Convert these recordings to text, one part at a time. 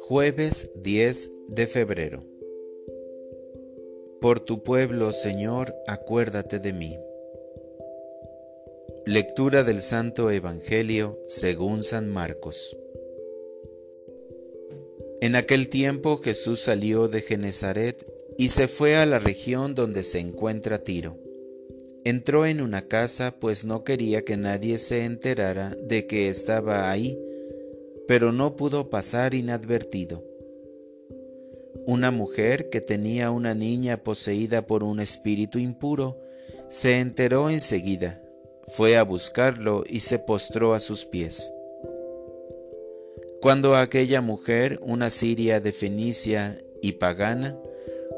Jueves 10 de febrero. Por tu pueblo, Señor, acuérdate de mí. Lectura del Santo Evangelio según San Marcos. En aquel tiempo Jesús salió de Genezaret y se fue a la región donde se encuentra Tiro. Entró en una casa pues no quería que nadie se enterara de que estaba ahí pero no pudo pasar inadvertido. Una mujer que tenía una niña poseída por un espíritu impuro se enteró enseguida, fue a buscarlo y se postró a sus pies. Cuando aquella mujer, una siria de Fenicia y pagana,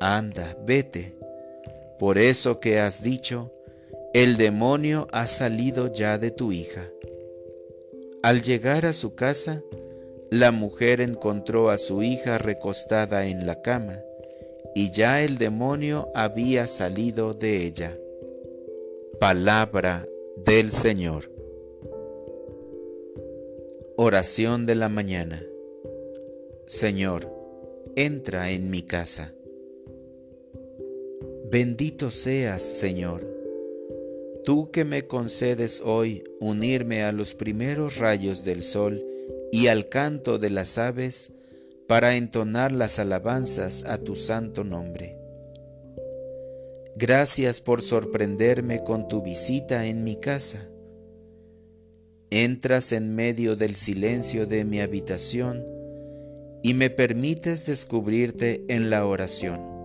Anda, vete, por eso que has dicho, el demonio ha salido ya de tu hija. Al llegar a su casa, la mujer encontró a su hija recostada en la cama, y ya el demonio había salido de ella. Palabra del Señor. Oración de la mañana. Señor, entra en mi casa. Bendito seas, Señor tú que me concedes hoy unirme a los primeros rayos del sol y al canto de las aves para entonar las alabanzas a tu santo nombre. Gracias por sorprenderme con tu visita en mi casa. Entras en medio del silencio de mi habitación y me permites descubrirte en la oración.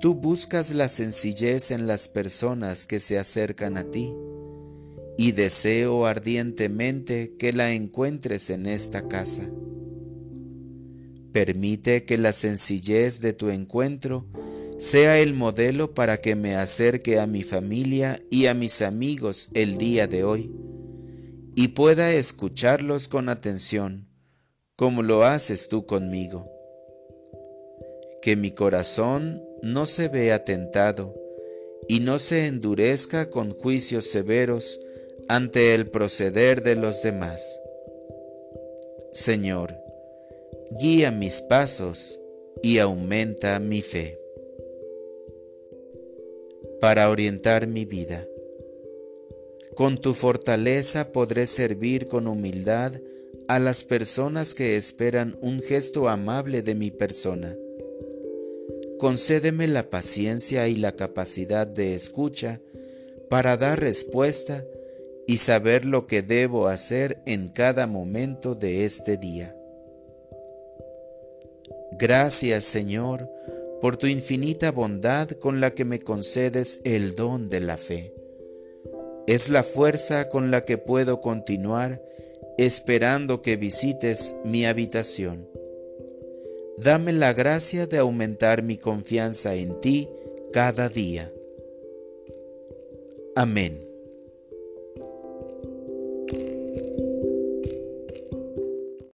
Tú buscas la sencillez en las personas que se acercan a ti y deseo ardientemente que la encuentres en esta casa. Permite que la sencillez de tu encuentro sea el modelo para que me acerque a mi familia y a mis amigos el día de hoy y pueda escucharlos con atención, como lo haces tú conmigo. Que mi corazón no se vea tentado y no se endurezca con juicios severos ante el proceder de los demás. Señor, guía mis pasos y aumenta mi fe. Para orientar mi vida. Con tu fortaleza podré servir con humildad a las personas que esperan un gesto amable de mi persona concédeme la paciencia y la capacidad de escucha para dar respuesta y saber lo que debo hacer en cada momento de este día. Gracias Señor por tu infinita bondad con la que me concedes el don de la fe. Es la fuerza con la que puedo continuar esperando que visites mi habitación dame la gracia de aumentar mi confianza en ti cada día. Amén.